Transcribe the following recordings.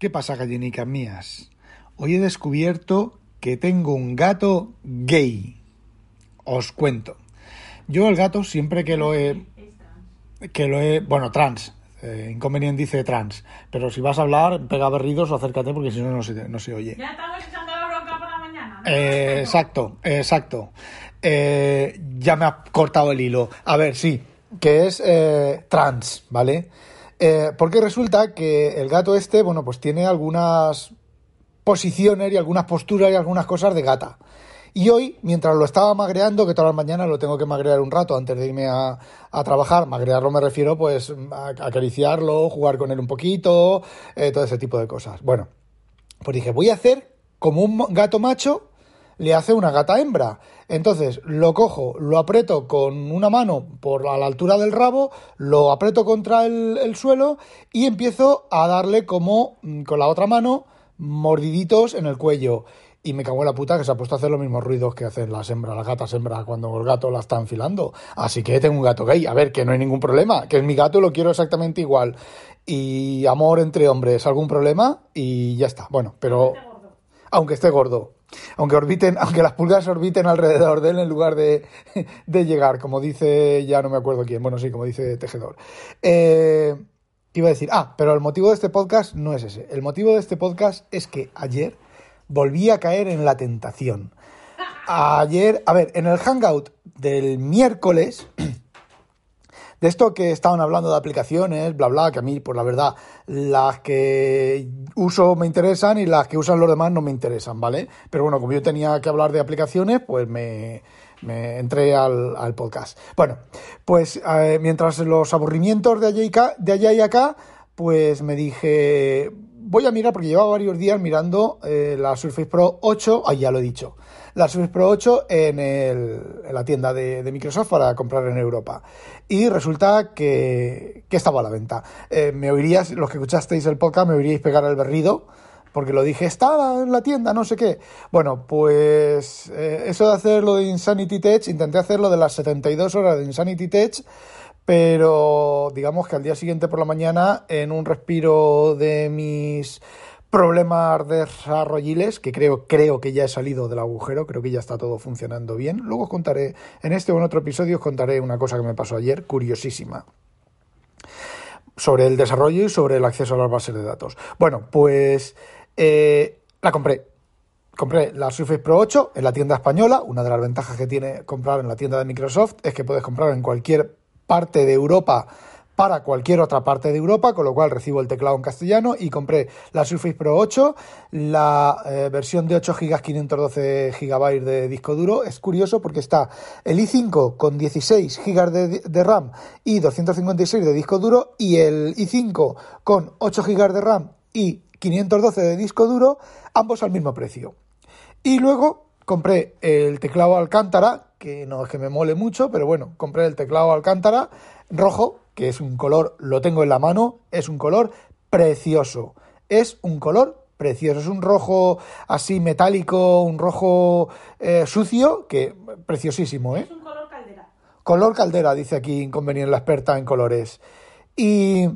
¿Qué pasa, gallinicas mías? Hoy he descubierto que tengo un gato gay. Os cuento. Yo el gato siempre que lo he... Que lo he... Bueno, trans. Eh, inconveniente dice trans. Pero si vas a hablar, pega berridos o acércate porque si no, no se, no se oye. Ya estamos echando la bronca por la mañana. Eh, exacto, exacto. Eh, ya me ha cortado el hilo. A ver, sí, que es eh, trans, ¿vale? Eh, porque resulta que el gato este, bueno, pues tiene algunas posiciones y algunas posturas y algunas cosas de gata. Y hoy, mientras lo estaba magreando, que todas las mañanas lo tengo que magrear un rato antes de irme a, a trabajar, magrearlo me refiero pues a acariciarlo, jugar con él un poquito, eh, todo ese tipo de cosas. Bueno, pues dije, voy a hacer como un gato macho le hace una gata hembra. Entonces lo cojo, lo aprieto con una mano por a la altura del rabo, lo aprieto contra el, el suelo y empiezo a darle como mm, con la otra mano mordiditos en el cuello. Y me cago en la puta que se ha puesto a hacer los mismos ruidos que hacen las hembras, las gatas hembras cuando el gato la está enfilando. Así que tengo un gato gay. A ver, que no hay ningún problema, que es mi gato, lo quiero exactamente igual. Y amor entre hombres, algún problema y ya está. Bueno, pero aunque esté gordo. Aunque orbiten, aunque las pulgas orbiten alrededor de él en lugar de, de llegar, como dice, ya no me acuerdo quién, bueno, sí, como dice Tejedor. Eh, iba a decir, ah, pero el motivo de este podcast no es ese. El motivo de este podcast es que ayer volví a caer en la tentación. Ayer, a ver, en el hangout del miércoles, de esto que estaban hablando de aplicaciones, bla, bla, que a mí, pues la verdad, las que uso me interesan y las que usan los demás no me interesan, ¿vale? Pero bueno, como yo tenía que hablar de aplicaciones, pues me, me entré al, al, podcast. Bueno, pues eh, mientras los aburrimientos de de allá y acá, pues me dije, voy a mirar, porque llevaba varios días mirando eh, la Surface Pro 8, ahí ya lo he dicho, la Surface Pro 8 en, la tienda de, de, Microsoft para comprar en Europa. Y resulta que, que estaba a la venta. Eh, me oirías, los que escuchasteis el podcast, me oiríais pegar el berrido, porque lo dije, estaba en la tienda, no sé qué. Bueno, pues eh, eso de hacer lo de Insanity Tech, intenté hacerlo de las 72 horas de Insanity Tech, pero digamos que al día siguiente por la mañana, en un respiro de mis problemas desarrolliles, que creo, creo que ya he salido del agujero, creo que ya está todo funcionando bien. Luego os contaré, en este o en otro episodio os contaré una cosa que me pasó ayer, curiosísima sobre el desarrollo y sobre el acceso a las bases de datos. Bueno, pues eh, la compré. Compré la Surface Pro 8 en la tienda española. Una de las ventajas que tiene comprar en la tienda de Microsoft es que puedes comprar en cualquier parte de Europa para cualquier otra parte de Europa, con lo cual recibo el teclado en castellano y compré la Surface Pro 8, la eh, versión de 8 GB 512 GB de disco duro. Es curioso porque está el i5 con 16 GB de, de, RAM y 256 de disco duro y el i5 con 8 GB de RAM y 512 de disco duro, ambos al mismo precio. Y luego compré el teclado Alcántara, que no es que me mole mucho, pero bueno, compré el teclado Alcántara rojo, que es un color, lo tengo en la mano, es un color precioso. Es un color precioso. Es un rojo así metálico, un rojo eh, sucio, que preciosísimo, ¿eh? Es un color caldera. Color caldera, dice aquí Inconveniente la experta en colores. Y,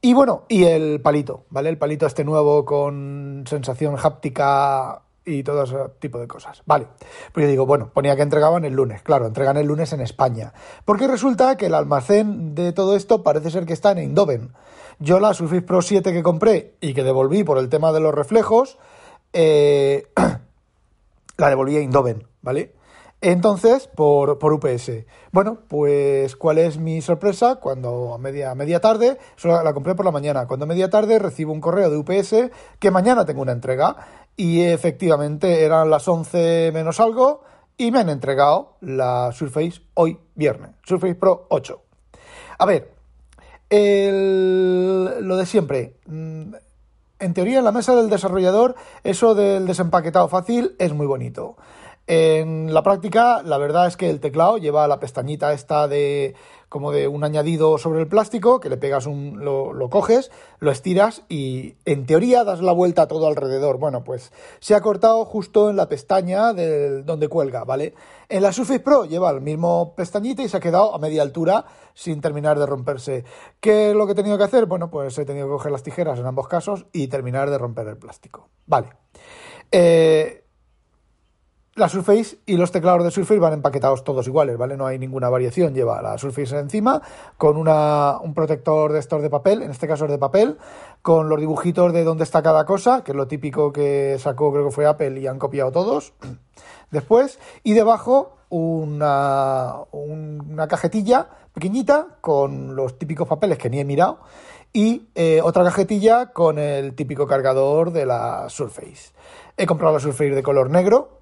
y bueno, y el palito, ¿vale? El palito este nuevo con sensación háptica y todo ese tipo de cosas. Vale, pues yo digo, bueno, ponía que entregaban el lunes, claro, entregan el lunes en España. Porque resulta que el almacén de todo esto parece ser que está en Eindhoven. Yo la Surface Pro 7 que compré y que devolví por el tema de los reflejos, eh, la devolví a Eindhoven, ¿vale? Entonces, por, por, UPS. Bueno, pues, ¿cuál es mi sorpresa? Cuando a media, media tarde, solo la compré por la mañana, cuando a media tarde recibo un correo de UPS que mañana tengo una entrega. Y efectivamente eran las 11 menos algo y me han entregado la Surface hoy viernes, Surface Pro 8. A ver, el, lo de siempre. en teoría en la mesa del desarrollador eso del desempaquetado fácil es muy bonito. En la práctica, la verdad es que el teclado lleva la pestañita esta de como de un añadido sobre el plástico, que le pegas un, lo, coges, lo estiras y en teoría das la vuelta todo alrededor. Bueno, pues se ha cortado justo en la pestaña del, donde cuelga, ¿vale? En la Surface Pro lleva el mismo pestañita y se ha quedado a media altura sin terminar de romperse. ¿Qué es lo que he tenido que hacer? Bueno, pues he tenido que coger las tijeras en ambos casos y terminar de romper el plástico. Vale. Eh, la Surface y los teclados de Surface van empaquetados todos iguales, ¿vale? No hay ninguna variación. Lleva la Surface encima con una, un protector de estos de papel, en este caso es de papel, con los dibujitos de dónde está cada cosa, que es lo típico que sacó, creo que fue Apple y han copiado todos después. Y debajo una, una cajetilla pequeñita con los típicos papeles que ni he mirado y eh, otra cajetilla con el típico cargador de la Surface. He comprado la Surface de color negro,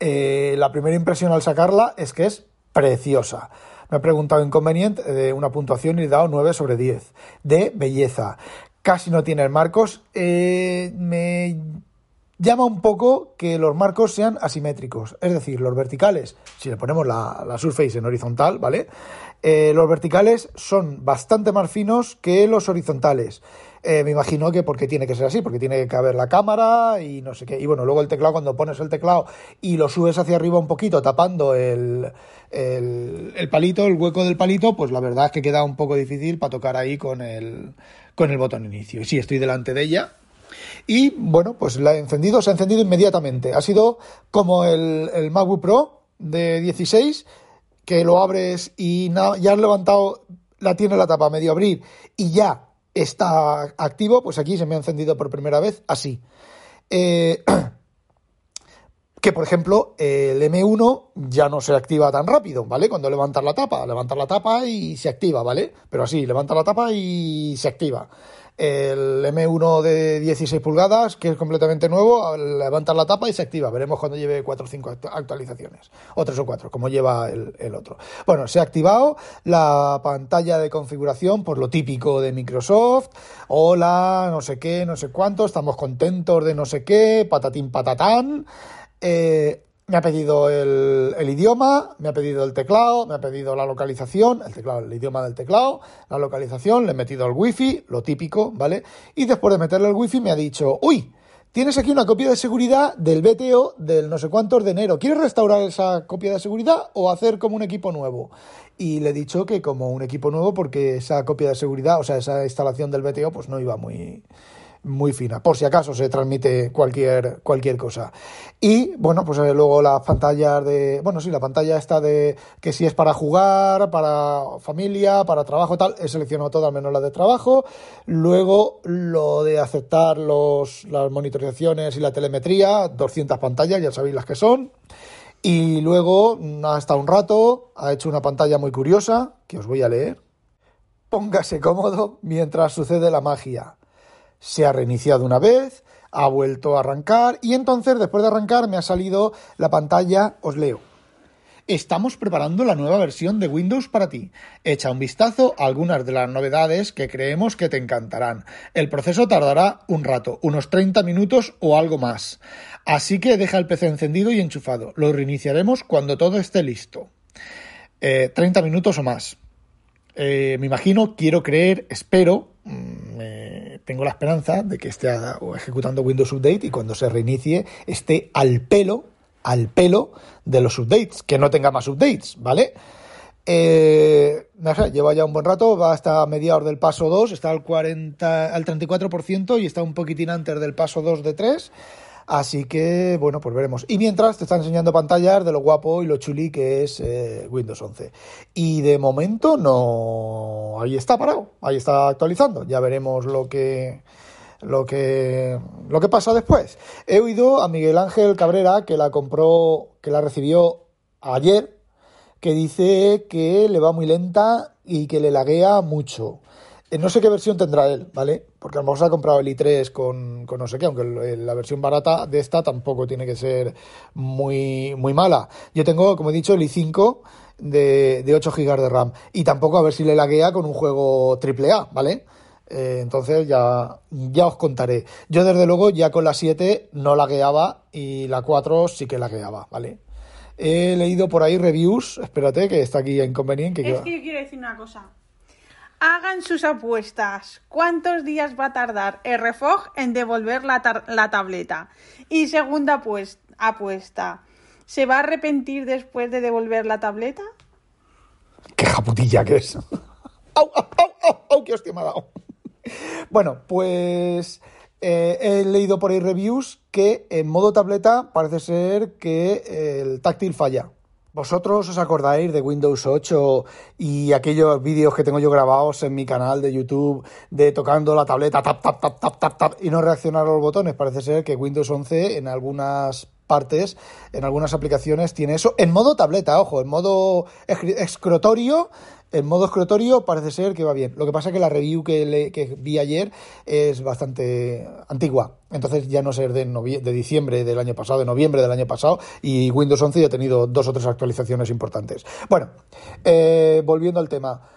eh, la primera impresión al sacarla es que es preciosa. Me he preguntado inconveniente de una puntuación y he dado 9 sobre 10. De belleza. Casi no tiene marcos. Eh, me llama un poco que los marcos sean asimétricos. Es decir, los verticales, si le ponemos la, la Surface en horizontal, ¿vale? Eh, los verticales son bastante más finos que los horizontales. Eh, me imagino que porque tiene que ser así, porque tiene que caber la cámara y no sé qué. Y bueno, luego el teclado, cuando pones el teclado y lo subes hacia arriba un poquito, tapando el, el, palito, el hueco del palito, pues la verdad es que queda un poco difícil para tocar ahí con el, con el botón inicio. Y sí, estoy delante de ella. Y bueno, pues la he encendido, se ha encendido inmediatamente. Ha sido como el, el MacBook Pro de 16, que lo abres y ya has levantado, la tiene la tapa medio abrir y ya está activo, pues aquí se me ha encendido por primera vez así. Eh, que por ejemplo el M1 ya no se activa tan rápido, ¿vale? Cuando levantas la tapa, levantas la tapa y se activa, ¿vale? Pero así, levanta la tapa y se activa el M1 de 16 pulgadas, que es completamente nuevo, levantas la tapa y se activa. Veremos cuando lleve 4 o 5 actualizaciones, o 3 o 4, como lleva el, otro. Bueno, se ha activado la pantalla de configuración, por lo típico de Microsoft. Hola, no sé qué, no sé cuánto, estamos contentos de no sé qué, patatín patatán. Eh, me ha pedido el, idioma, me ha pedido el teclado, me ha pedido la localización, el teclado, el idioma del teclado, la localización, le he metido el wifi, lo típico, ¿vale? Y después de meterle el wifi me ha dicho, uy, tienes aquí una copia de seguridad del BTO del no sé cuántos de enero. ¿Quieres restaurar esa copia de seguridad o hacer como un equipo nuevo? Y le he dicho que como un equipo nuevo porque esa copia de seguridad, o sea, esa instalación del BTO, pues no iba muy muy fina, por si acaso se transmite cualquier, cualquier cosa. Y bueno, pues eh, luego las pantallas de, bueno, sí, la pantalla está de que si es para jugar, para familia, para trabajo, tal, he seleccionado todas menos la de trabajo. Luego lo de aceptar los, las monitorizaciones y la telemetría, 200 pantallas, ya sabéis las que son. Y luego, hasta un rato, ha hecho una pantalla muy curiosa, que os voy a leer. Póngase cómodo mientras sucede la magia se ha reiniciado una vez, ha vuelto a arrancar y entonces después de arrancar me ha salido la pantalla, os leo. Estamos preparando la nueva versión de Windows para ti. Echa un vistazo a algunas de las novedades que creemos que te encantarán. El proceso tardará un rato, unos 30 minutos o algo más. Así que deja el PC encendido y enchufado. Lo reiniciaremos cuando todo esté listo. 30 eh, minutos o más. Eh, me imagino, quiero creer, espero, mm, tengo la esperanza de que esté ejecutando Windows Update y cuando se reinicie esté al pelo, al pelo de los updates, que no tenga más updates, ¿vale? Eh, lleva ya un buen rato, va hasta mediados del paso 2, está al 40, al 34% y está un poquitín antes del paso 2 de 3. Así que, bueno, pues veremos. Y mientras te está enseñando pantallas de lo guapo y lo chuli que es eh, Windows 11. Y de momento no... Ahí está parado, ahí está actualizando. Ya veremos lo que lo que lo que pasa después. He oído a Miguel Ángel Cabrera que la compró, que la recibió ayer, que dice que le va muy lenta y que le laguea mucho. Eh, no sé qué versión tendrá él, ¿vale? Porque a lo mejor se ha comprado el i3 con, con no sé qué, aunque la versión barata de esta tampoco tiene que ser muy, muy mala. Yo tengo, como he dicho, el i5 de, de 8 GB de RAM. Y tampoco a ver si le laguea con un juego AAA, ¿vale? Eh, entonces ya, ya os contaré. Yo desde luego ya con la 7 no lagueaba y la 4 sí que lagueaba, ¿vale? He leído por ahí reviews, espérate que está aquí inconveniente. Que Es que yo quiero decir una cosa. Hagan sus apuestas. ¿Cuántos días va a tardar el refog en devolver la, la tableta? Y segunda pues, apuesta. ¿Se va a arrepentir después de devolver la tableta? ¡Qué japutilla que es! ¡Au, au, au, au, au! ¡Qué hostia me ha dado! Bueno, pues eh, he leído por ahí reviews que en modo tableta parece ser que el táctil falla. ¿Vosotros os acordáis de Windows 8 y aquellos vídeos que tengo yo grabados en mi canal de YouTube de tocando la tableta tap, tap, tap, tap, tap, tap y no reaccionar a los botones? Parece ser que Windows 11 en algunas partes, en algunas aplicaciones tiene eso. En modo tableta, ojo, en modo escrotorio, en modo escrotorio parece ser que va bien. Lo que pasa es que la review que, le- que vi ayer es bastante antigua. Entonces ya no sé de, novie- de diciembre del año pasado, de noviembre del año pasado, y Windows 11 ya ha tenido dos o tres actualizaciones importantes. Bueno, eh, volviendo al tema.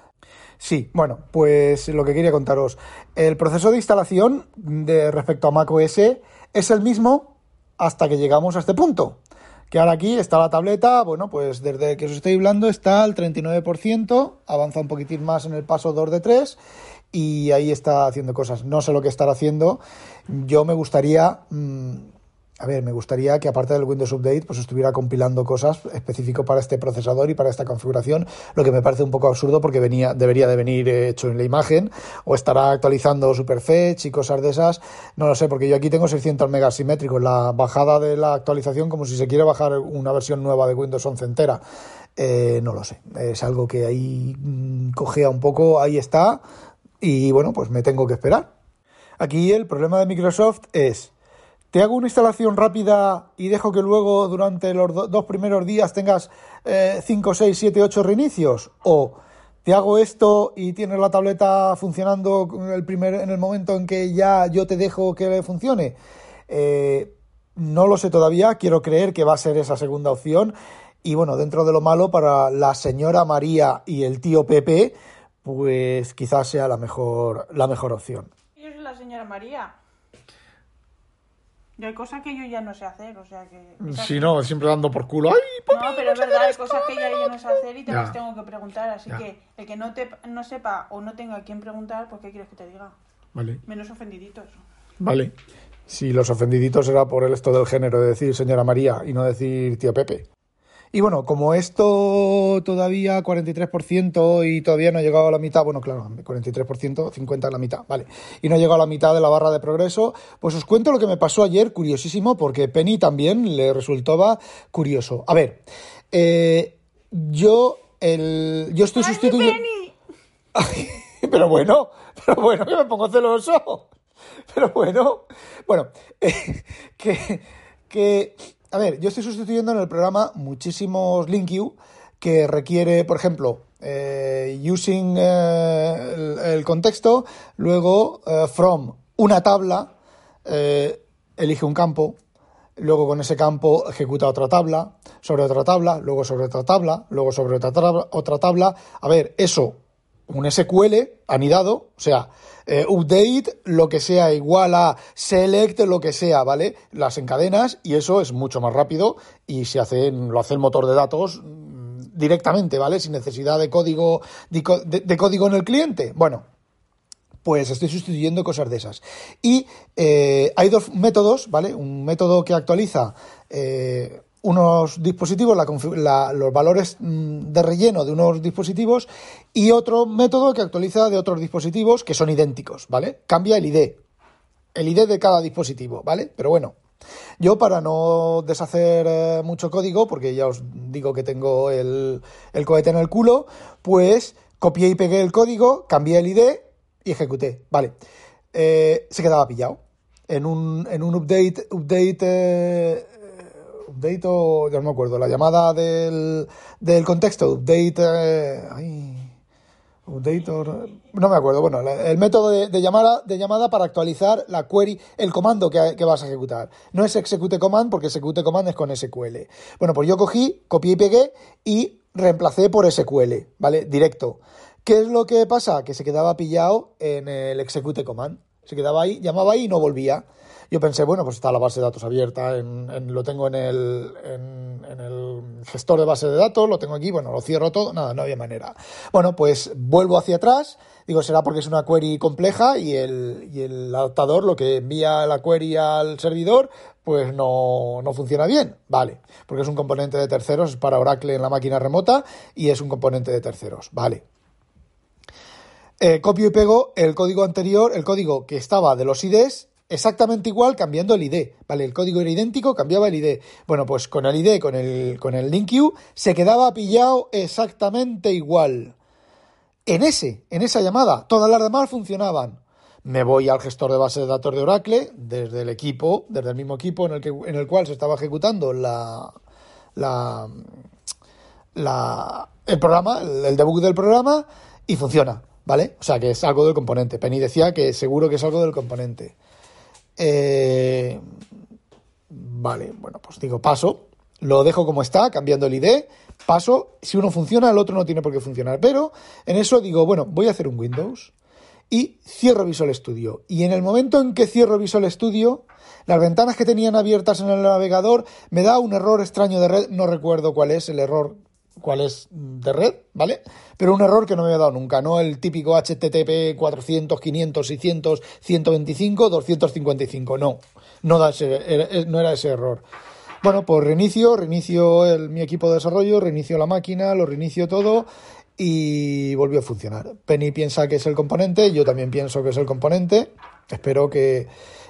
Sí, bueno, pues lo que quería contaros. El proceso de instalación de respecto a macOS es el mismo hasta que llegamos a este punto. Que ahora aquí está la tableta, bueno, pues desde que os estoy hablando está al 39%, avanza un poquitín más en el paso 2 de 3 y ahí está haciendo cosas. No sé lo que estará haciendo. Yo me gustaría, mm, a ver, me gustaría que aparte del Windows Update, pues estuviera compilando cosas específico para este procesador y para esta configuración, lo que me parece un poco absurdo porque venía, debería de venir hecho en la imagen, o estará actualizando Superfetch y cosas de esas, no lo sé, porque yo aquí tengo 600 megas simétricos, la bajada de la actualización como si se quiere bajar una versión nueva de Windows 11 entera. Eh, no lo sé, es algo que ahí mm, cojea un poco, ahí está, y bueno, pues me tengo que esperar. Aquí el problema de Microsoft es, ¿te hago una instalación rápida y dejo que luego durante los do- dos primeros días tengas 5, 6, 7, 8 reinicios? ¿O te hago esto y tienes la tableta funcionando el, primer, en el momento en que ya yo te dejo que funcione? Eh, no lo sé todavía, quiero creer que va a ser esa segunda opción. Y bueno, dentro de lo malo, para la señora María y el tío Pepe, pues quizás sea la mejor, la mejor opción. Yo soy la señora María. Y hay cosas que yo ya no sé hacer, o sea que... Si no, siempre dando por culo. ¡Ay, No, pero es verdad, hay cosas que ya yo no sé hacer y te Ya. las tengo que preguntar. Así Ya. que el que no, te, no sepa o no tenga a quien preguntar, pues ¿qué quieres que te diga? Vale, Menos ofendiditos. vale. Si los ofendiditos era por el esto del género de decir señora María y no decir tío Pepe. Y bueno, como esto todavía 43% y todavía no ha llegado a la mitad, bueno, claro, 43%, 50 a la mitad, vale, y no ha llegado a la mitad de la barra de progreso, pues os cuento lo que me pasó ayer, curiosísimo, porque Penny también le resultaba curioso. A ver, eh, yo, el, yo estoy sustituyendo... Pero bueno, pero bueno, que me pongo celoso. Pero bueno, bueno, eh, que, que, a ver, yo estoy sustituyendo en el programa muchísimos link you que requiere, por ejemplo, eh, using eh, el, contexto, luego eh, from una tabla, elige un campo, luego con ese campo ejecuta otra tabla, sobre otra tabla, luego sobre otra tabla, luego sobre otra tabla, otra tabla. A ver, eso, un SQL anidado, o sea, update, lo que sea, igual a select, lo que sea, ¿vale? Las encadenas y eso es mucho más rápido y se hace, lo hace el motor de datos directamente, ¿vale? Sin necesidad de código, de, de- código en el cliente. Bueno, pues estoy sustituyendo cosas de esas. Y eh, hay dos métodos, ¿vale? Un método que actualiza eh, unos dispositivos, la la- los valores mm, de relleno de unos dispositivos, y otro método que actualiza de otros dispositivos que son idénticos, ¿vale? Cambia el ID, el ID de cada dispositivo, ¿vale? Pero bueno, yo para no deshacer eh, mucho código, porque ya os digo que tengo el, el cohete en el culo, pues copié y pegué el código, cambié el ID y ejecuté. Vale, Eh, se quedaba pillado. En un, en un update, update, eh, update o ya no me acuerdo, la llamada del, del contexto, update, ay, Update or- no me acuerdo. Bueno, el método de, de llamada, de llamada para actualizar la query, el comando que, que vas a ejecutar. No es execute command porque execute command es con SQL. Bueno, pues yo cogí, copié y pegué y reemplacé por SQL, ¿vale? Directo. ¿Qué es lo que pasa? Que se quedaba pillado en el execute command. Se quedaba ahí, llamaba ahí y no volvía. Yo pensé, bueno, pues está la base de datos abierta, lo tengo en el, en, el gestor de base de datos, lo tengo aquí, bueno, lo cierro todo, nada, no había manera. Bueno, pues vuelvo hacia atrás, digo, será porque es una query compleja y el, adaptador lo que envía la query al servidor, pues no, no funciona bien, vale, porque es un componente de terceros, es para Oracle en la máquina remota y es un componente de terceros, vale. Eh, copio y pego el código anterior, el código que estaba de los IDs, exactamente igual cambiando el ID. Vale, el código era idéntico, cambiaba el ID. Bueno, pues con el ID, con el, con el link se quedaba pillado exactamente igual. En ese, en esa llamada, todas las demás funcionaban. Me voy al gestor de base de datos de Oracle, desde el equipo, desde el mismo equipo en el, que, en el cual se estaba ejecutando la, la, la, el programa, el debug del programa, y funciona. ¿Vale? O sea, que es algo del componente. Penny decía que seguro que es algo del componente. Eh, vale, bueno, pues digo paso, lo dejo como está, cambiando el ID, paso, si uno funciona, el otro no tiene por qué funcionar. Pero en eso digo, bueno, voy a hacer un Windows y cierro Visual Studio. Y en el momento en que cierro Visual Studio, las ventanas que tenían abiertas en el navegador me da un error extraño de red, no recuerdo cuál es el error cuál es de red, ¿vale? Pero un error que no me había dado nunca, no el típico HTTP 400, 500, 600, 125, 255, no, no, da ese, no era ese error. Bueno, pues reinicio, reinicio mi equipo de desarrollo, reinicio la máquina, lo reinicio todo y volvió a funcionar. Penny piensa que es el componente, yo también pienso que es el componente. Espero que eh,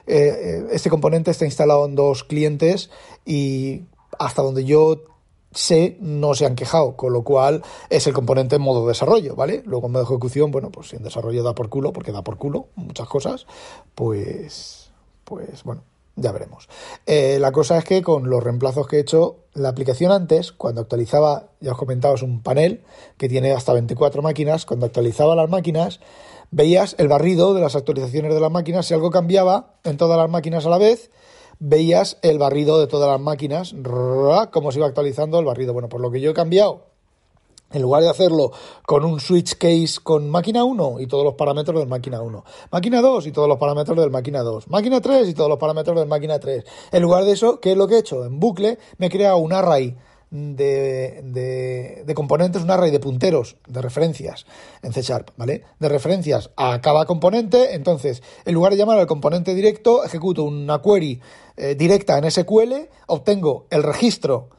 eh, este componente esté instalado en dos clientes y hasta donde yo sé, no se han quejado, con lo cual es el componente en modo desarrollo, ¿vale? Luego en modo ejecución, bueno, pues si en desarrollo da por culo, porque da por culo muchas cosas, pues, pues bueno, ya veremos. Eh, la cosa es que con los reemplazos que he hecho, la aplicación antes, cuando actualizaba, ya os comentaba, es un panel que tiene hasta 24 máquinas, cuando actualizaba las máquinas, veías el barrido de las actualizaciones de las máquinas, si algo cambiaba en todas las máquinas a la vez, veías el barrido de todas las máquinas, cómo se iba actualizando el barrido. Bueno, por lo que yo he cambiado, en lugar de hacerlo con un switch case con máquina 1 y todos los parámetros del máquina 1, máquina 2 y todos los parámetros del máquina 2, máquina 3 y todos los parámetros del máquina 3. En lugar de eso, ¿qué es lo que he hecho? En bucle me he creado un array de, de, de, componentes, un array de punteros, de referencias en C Sharp, ¿vale? De referencias a cada componente. Entonces, en lugar de llamar al componente directo, ejecuto una query eh, directa en SQL, obtengo el registro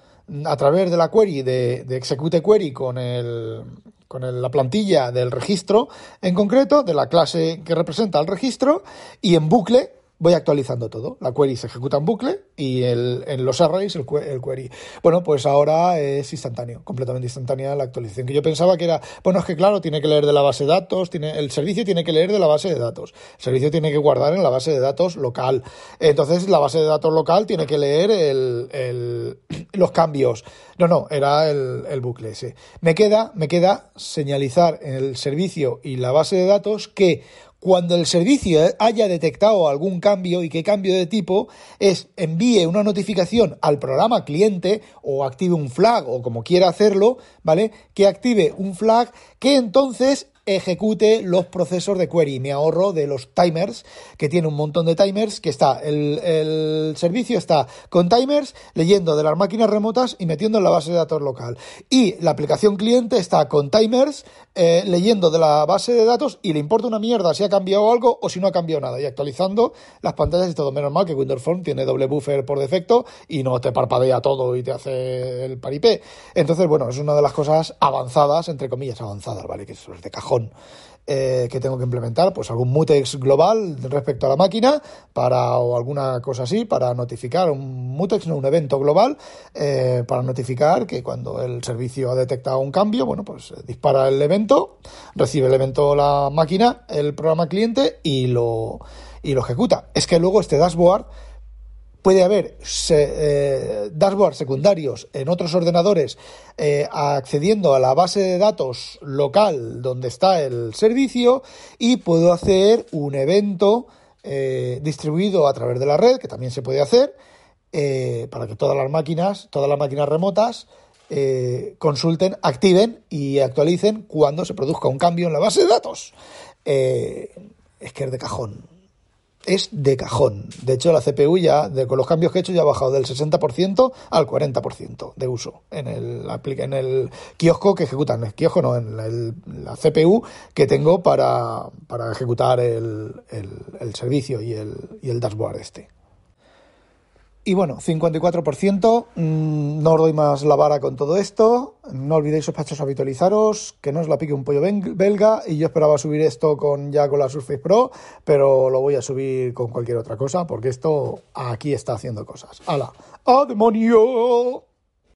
a través de la query de, de execute query con el con la plantilla del registro en concreto, de la clase que representa el registro, y en bucle voy actualizando todo. La query se ejecuta en bucle y en los arrays el, query. Bueno, pues ahora es instantáneo, completamente instantánea la actualización. Que yo pensaba que era, bueno, es que claro, tiene que leer de la base de datos, tiene, el servicio tiene que leer de la base de datos. El servicio tiene que guardar en la base de datos local. Entonces, la base de datos local tiene que leer el, los cambios. No, no, era el, el bucle ese. Me queda, me queda señalizar en el servicio y la base de datos que cuando el servicio haya detectado algún cambio y qué cambio de tipo es envíe una notificación al programa cliente o active un flag o como quiera hacerlo, ¿vale? Que active un flag que entonces ejecute los procesos de query. Me ahorro de los timers, que tiene un montón de timers, que está, el, servicio está con timers, leyendo de las máquinas remotas y metiendo en la base de datos local. Y la aplicación cliente está con timers, eh, leyendo de la base de datos y le importa una mierda si ha cambiado algo o si no ha cambiado nada. Y actualizando las pantallas y todo. Menos mal que Windows Phone tiene doble buffer por defecto y no te parpadea todo y te hace el paripé. Entonces, bueno, es una de las cosas avanzadas, entre comillas, avanzadas, ¿vale? Que es de cajón eh, que tengo que implementar, pues algún mutex global respecto a la máquina para o alguna cosa así para notificar un mutex, no un evento global eh, para notificar que cuando el servicio ha detectado un cambio, bueno, pues dispara el evento, recibe el evento la máquina, el programa cliente y lo y lo ejecuta. Es que luego este dashboard puede haber eh, dashboards secundarios en otros ordenadores eh, accediendo a la base de datos local donde está el servicio y puedo hacer un evento eh, distribuido a través de la red, que también se puede hacer, para que todas las máquinas, todas las máquinas remotas, eh, consulten, activen y actualicen cuando se produzca un cambio en la base de datos. Eh, es que es de cajón. Es de cajón. De hecho, la CPU ya, con los cambios que he hecho, ya ha bajado del 60% al 40% de uso en el, en el kiosco que ejecutan. el kiosco no, en la CPU que tengo para, para ejecutar el, el, servicio y el, y el dashboard este. Y bueno, 54%, mm, no os doy más la vara con todo esto, no olvidéis sospechosos habitualizaros, que no os la pique un pollo belga y yo esperaba subir esto con ya con la Surface Pro, pero lo voy a subir con cualquier otra cosa porque esto aquí está haciendo cosas. ¡Hala! ¡A demonio!